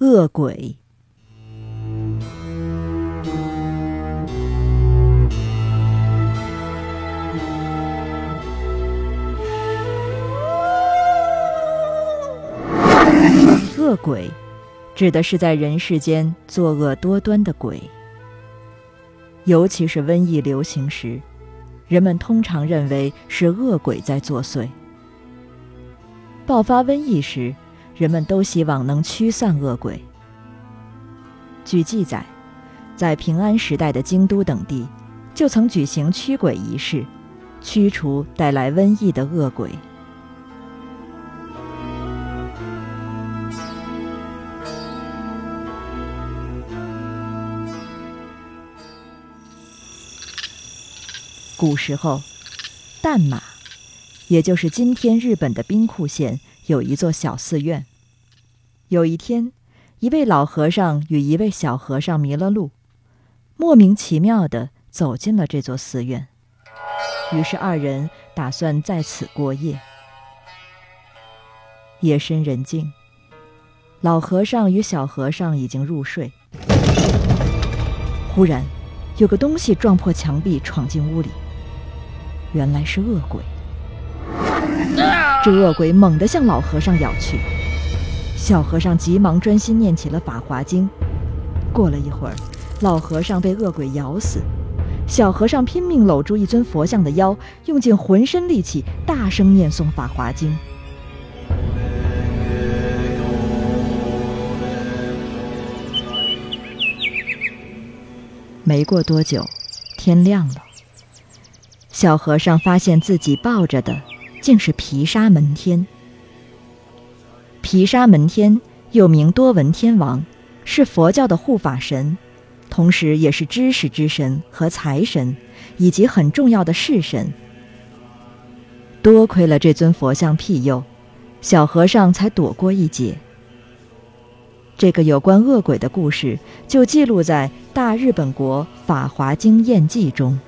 恶鬼。恶鬼，指的是在人世间作恶多端的鬼。尤其是瘟疫流行时，人们通常认为是恶鬼在作祟。爆发瘟疫时，人们都希望能驱散恶鬼。据记载，在平安时代的京都等地，就曾举行驱鬼仪式，驱除带来瘟疫的恶鬼。古时候，淡马，也就是今天日本的兵库县，有一座小寺院。有一天，一位老和尚与一位小和尚迷了路，莫名其妙地走进了这座寺院。于是二人打算在此过夜。夜深人静，老和尚与小和尚已经入睡。忽然，有个东西撞破墙壁，闯进屋里。原来是恶鬼，这恶鬼猛地向老和尚咬去，小和尚急忙专心念起了《法华经》。过了一会儿，老和尚被恶鬼咬死，小和尚拼命搂住一尊佛像的腰，用尽浑身力气大声念诵《法华经》。没过多久，天亮了。小和尚发现自己抱着的竟是毗沙门天。毗沙门天又名多闻天王，是佛教的护法神，同时也是知识之神和财神，以及很重要的式神。多亏了这尊佛像庇佑，小和尚才躲过一劫。这个有关恶鬼的故事就记录在《大日本国法华经验记》中。